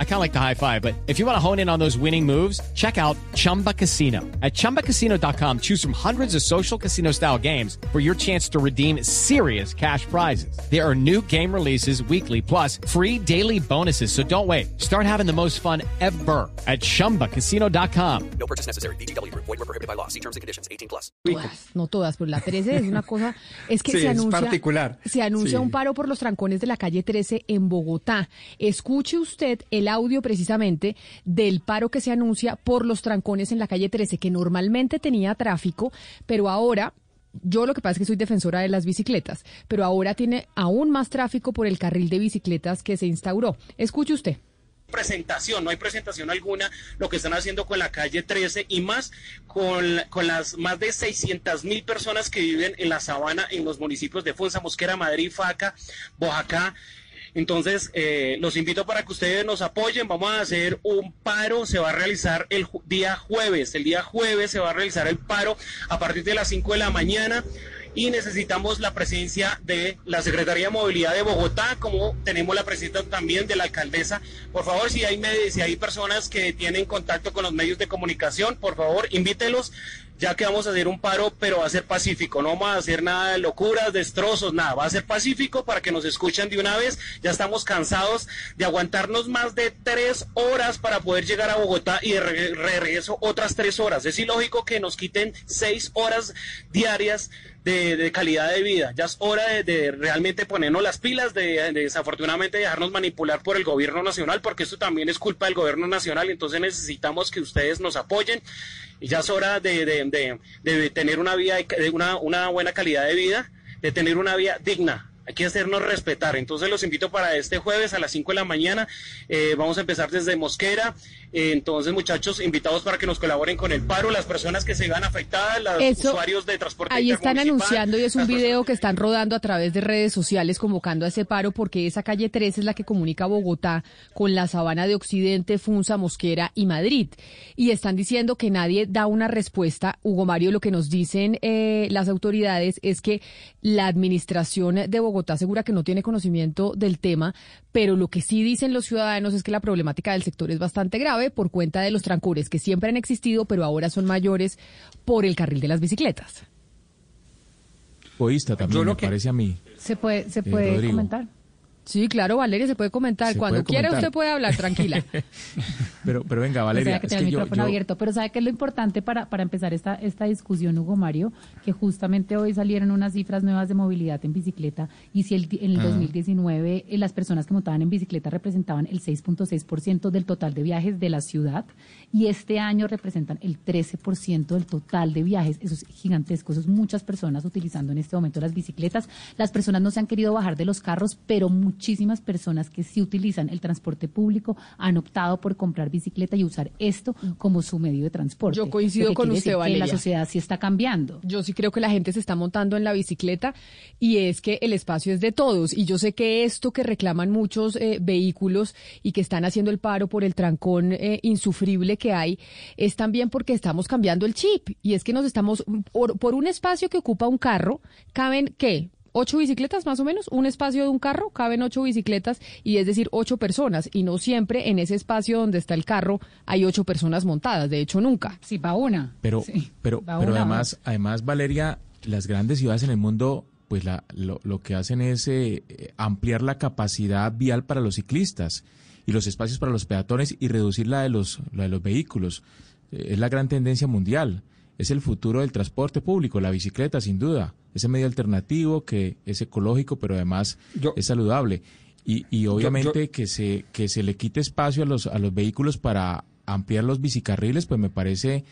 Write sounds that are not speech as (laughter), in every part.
I kind of like the high five, but if you want to hone in on those winning moves, check out Chumba Casino. At ChumbaCasino.com, choose from hundreds of social casino style games for your chance to redeem serious cash prizes. There are new game releases weekly, plus free daily bonuses. So don't wait. Start having the most fun ever at ChumbaCasino.com. No purchase necessary. BGW. Void were prohibited by law. See terms and conditions. 18 plus. Todas, no todas, pero la 13 es una cosa, es que Sí, se es anuncia, particular. se anuncia Sí. un paro por los trancones de la calle 13 en Bogotá. Escuche usted el audio precisamente del paro que se anuncia por los trancones en la calle 13, que normalmente tenía tráfico, pero ahora yo lo que pasa es que soy defensora de las bicicletas, pero ahora tiene aún más tráfico por el carril de bicicletas que se instauró. Escuche usted. presentación, no hay presentación alguna lo que están haciendo con la calle 13 y más con, con las más de 600 mil personas que viven en la sabana en los municipios de Fonsa, Mosquera, Madrid, Faca, Boyacá. Entonces, eh, los invito para que ustedes nos apoyen. Vamos a hacer un paro. Se va a realizar el día jueves. El día jueves se va a realizar el paro a partir de las 5 de la mañana. Y necesitamos la presencia de la Secretaría de Movilidad de Bogotá, como tenemos la presencia también de la alcaldesa. Por favor, si hay, si hay personas que tienen contacto con los medios de comunicación, por favor, invítelos ya que vamos a hacer un paro, pero va a ser pacífico, no vamos a hacer nada de locuras, destrozos, nada, va a ser pacífico para que nos escuchen de una vez, ya estamos cansados de aguantarnos más de tres horas para poder llegar a Bogotá y de re- regreso otras tres horas, es ilógico que nos quiten seis horas diarias de, calidad de vida, ya es hora de, realmente ponernos las pilas, de desafortunadamente dejarnos manipular por el gobierno nacional, porque esto también es culpa del gobierno nacional, entonces necesitamos que ustedes nos apoyen. Y ya es hora de, de- de- tener una vida, de una, una buena calidad de vida, de tener una vida digna. Hay que hacernos respetar. Entonces los invito para este jueves a las 5 de la mañana. Eh, vamos a empezar desde Mosquera. Eh, entonces, muchachos, invitados para que nos colaboren con el paro. Las personas que se vean afectadas, los Eso, usuarios de transporte Ahí están anunciando y es un video que están rodando a través de redes sociales convocando a ese paro porque esa calle 13 es la que comunica Bogotá con la sabana de Occidente, Funza, Mosquera y Madrid. Y están diciendo que nadie da una respuesta. Hugo Mario, lo que nos dicen eh, las autoridades es que la administración de Bogotá asegura que no tiene conocimiento del tema, pero lo que sí dicen los ciudadanos es que la problemática del sector es bastante grave por cuenta de los trancones que siempre han existido, pero ahora son mayores por el carril de las bicicletas. Egoísta también, Yo lo me que- parece a mí. ¿Se puede, se Eh, puede comentar? Sí, claro, Valeria, se puede comentar. Se Cuando puede quiera comentar. usted puede hablar, tranquila. (laughs) Pero, pero venga, O sea, Valeria, que es tenga que el yo, micrófono yo- abierto. Pero ¿sabe qué es lo importante para, para empezar esta, esta discusión, Hugo Mario? Que justamente hoy salieron unas cifras nuevas de movilidad en bicicleta y si el, en el Ah. 2019 eh, las personas que montaban en bicicleta representaban el 6.6% del total de viajes de la ciudad y este año representan el 13% del total de viajes. Eso es gigantesco. Eso es muchas personas utilizando en este momento las bicicletas. Las personas no se han querido bajar de los carros, pero muchísimas personas que sí utilizan el transporte público han optado por comprar bicicleta y usar esto como su medio de transporte. Yo coincido con usted, decir que Valeria. La sociedad sí está cambiando. Yo sí creo que la gente se está montando en la bicicleta y es que el espacio es de todos. Y yo sé que esto que reclaman muchos eh, vehículos y que están haciendo el paro por el trancón eh, insufrible que hay, es también porque estamos cambiando el chip. Y es que nos estamos, por, por un espacio que ocupa un carro, caben, ¿qué? Ocho bicicletas más o menos, un espacio de un carro, caben ocho bicicletas y es decir, ocho personas. Y no siempre en ese espacio donde está el carro hay ocho personas montadas, de hecho nunca. Sí, va una. pero, Sí, pero, pero una, además, además, Valeria, las grandes ciudades en el mundo, pues la, lo, lo que hacen es eh, eh, ampliar la capacidad vial para los ciclistas y los espacios para los peatones y reducir la de los, la de los vehículos. Eh, es la gran tendencia mundial. Es el futuro del transporte público, la bicicleta, sin duda. Ese medio alternativo que es ecológico, pero además Yo- es saludable. Y, y obviamente yo- que se que se le quite espacio a los a los vehículos para ampliar los bicicarriles, pues me parece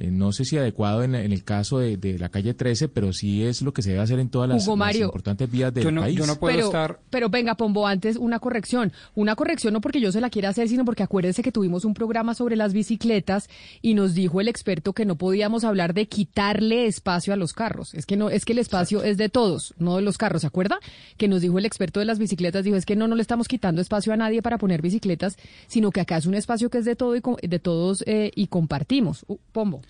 eh, no sé si adecuado en, en el caso de, de la calle 13, pero sí es lo que se debe hacer en todas las, Hugo las Mario, importantes vías del yo no, país. yo no puedo pero, estar. pero venga, Pombo, antes una corrección. Una corrección no porque yo se la quiera hacer, sino porque acuérdese que tuvimos un programa sobre las bicicletas y nos dijo el experto que no podíamos hablar de quitarle espacio a los carros. Es que no, es que el espacio es de todos, no de los carros, ¿se acuerda? Que nos dijo el experto de las bicicletas, dijo, es que no, no le estamos quitando espacio a nadie para poner bicicletas, sino que acá es un espacio que es de todo y co- de todos eh, y compartimos. Uh, Pombo.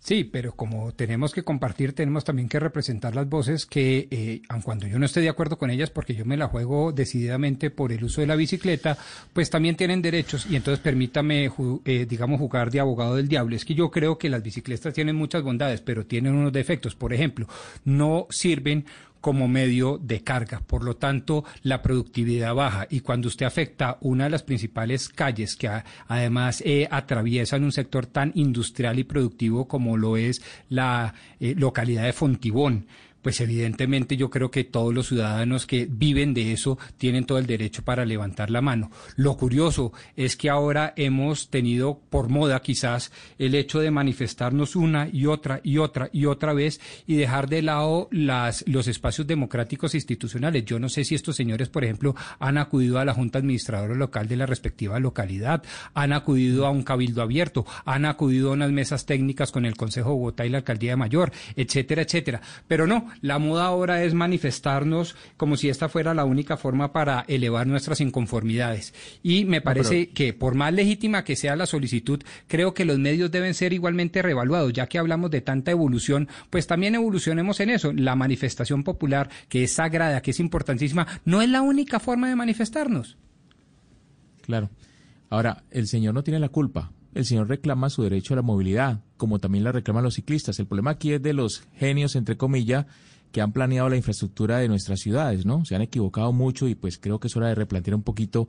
Sí, pero como tenemos que compartir, tenemos también que representar las voces que, eh, aun cuando yo no esté de acuerdo con ellas, porque yo me la juego decididamente por el uso de la bicicleta, pues también tienen derechos y entonces permítame, eh, digamos, jugar de abogado del diablo. Es que yo creo que las bicicletas tienen muchas bondades, pero tienen unos defectos. Por ejemplo, no sirven como medio de carga. Por lo tanto, la productividad baja. Y cuando usted afecta una de las principales calles que además eh, atraviesan un sector tan industrial y productivo como lo es la eh, localidad de Fontibón, pues evidentemente yo creo que todos los ciudadanos que viven de eso tienen todo el derecho para levantar la mano. Lo curioso es que ahora hemos tenido por moda quizás el hecho de manifestarnos una y otra y otra y otra vez y dejar de lado las, los espacios democráticos e institucionales. Yo no sé si estos señores, por ejemplo, han acudido a la Junta Administradora Local de la respectiva localidad, han acudido a un cabildo abierto, han acudido a unas mesas técnicas con el Consejo de Bogotá y la Alcaldía de Mayor, etcétera, etcétera. Pero no, la moda ahora es manifestarnos como si esta fuera la única forma para elevar nuestras inconformidades. Y me parece que por más legítima que sea la solicitud, creo que los medios deben ser igualmente revaluados, ya que hablamos de tanta evolución, pues también evolucionemos en eso. La manifestación popular, que es sagrada, que es importantísima, no es la única forma de manifestarnos. Claro. Ahora, el señor no tiene la culpa el señor reclama su derecho a la movilidad, como también la reclaman los ciclistas. El problema aquí es de los genios, entre comillas, que han planeado la infraestructura de nuestras ciudades, ¿no? Se han equivocado mucho y pues creo que es hora de replantear un poquito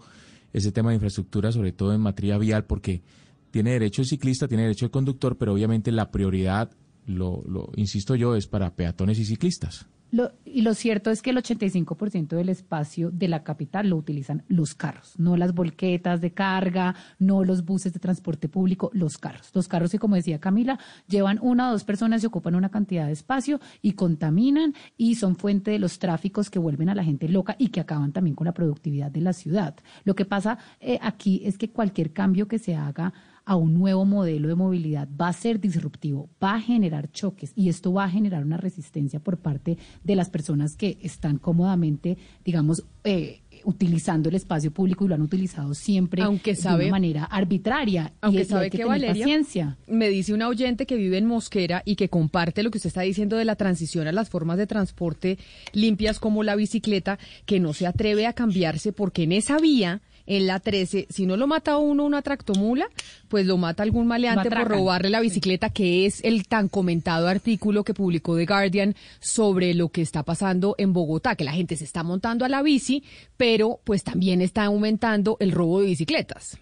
ese tema de infraestructura, sobre todo en materia vial, porque tiene derecho el ciclista, tiene derecho el conductor, pero obviamente la prioridad, lo, lo insisto yo, es para peatones y ciclistas. Lo, y lo cierto es que el 85% del espacio de la capital lo utilizan los carros, no las volquetas de carga, no los buses de transporte público, los carros. Los carros que, como decía Camila, llevan una o dos personas y ocupan una cantidad de espacio y contaminan y son fuente de los tráficos que vuelven a la gente loca y que acaban también con la productividad de la ciudad. Lo que pasa eh, aquí es que cualquier cambio que se haga a un nuevo modelo de movilidad va a ser disruptivo, va a generar choques y esto va a generar una resistencia por parte de las personas que están cómodamente, digamos, eh, utilizando el espacio público y lo han utilizado siempre aunque de una manera arbitraria. Aunque y sabe que, Valeria, paciencia. me dice un oyente que vive en Mosquera y que comparte lo que usted está diciendo de la transición a las formas de transporte limpias como la bicicleta, que no se atreve a cambiarse porque en esa vía en la 13, si no lo mata uno una tractomula, pues lo mata algún maleante por robarle la bicicleta, que es el tan comentado artículo que publicó The Guardian sobre lo que está pasando en Bogotá, que la gente se está montando a la bici, pero pues también está aumentando el robo de bicicletas.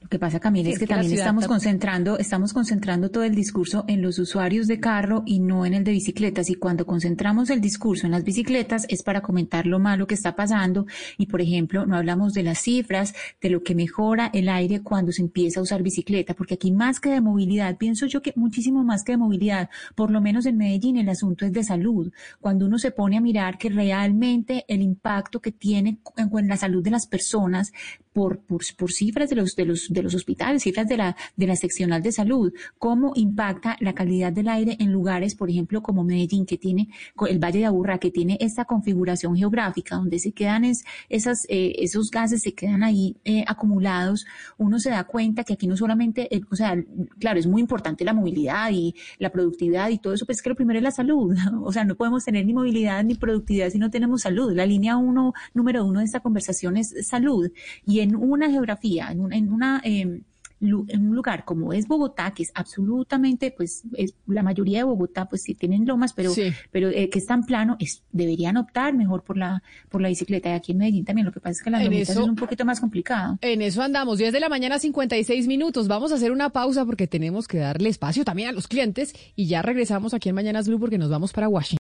Lo que pasa, Camila, es, que, también estamos concentrando, estamos concentrando todo el discurso en los usuarios de carro y no en el de bicicletas. Y cuando concentramos el discurso en las bicicletas es para comentar lo malo que está pasando. Y, por ejemplo, no hablamos de las cifras, de lo que mejora el aire cuando se empieza a usar bicicleta, porque aquí más que de movilidad, pienso yo que muchísimo más que de movilidad, por lo menos en Medellín el asunto es de salud. Cuando uno se pone a mirar que realmente el impacto que tiene en la salud de las personas por, por, por cifras de los de los, de los hospitales, cifras de la, de la seccional de salud, cómo impacta la calidad del aire en lugares, por ejemplo, como Medellín, que tiene el Valle de Aburrá, que tiene esta configuración geográfica donde se quedan es, esas, eh, esos gases se quedan ahí eh, acumulados, uno se da cuenta que aquí no solamente, o sea, claro, es muy importante la movilidad y la productividad y todo eso, pues es que lo primero es la salud, (laughs) o sea, no podemos tener ni movilidad ni productividad si no tenemos salud. La línea uno, número uno de esta conversación es salud y en una geografía, en, en una... Eh, en un lugar como es Bogotá, que es absolutamente, pues, es, la mayoría de Bogotá, pues sí tienen lomas, pero, pero eh, que es tan plano, es, deberían optar mejor por la, por la bicicleta. Y aquí en Medellín también, lo que pasa es que la lomitas es un poquito más complicado. En eso andamos, 10 de la mañana, 56 minutos. Vamos a hacer una pausa porque tenemos que darle espacio también a los clientes y ya regresamos aquí en Mañanas Blue porque nos vamos para Washington.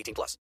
18 plus.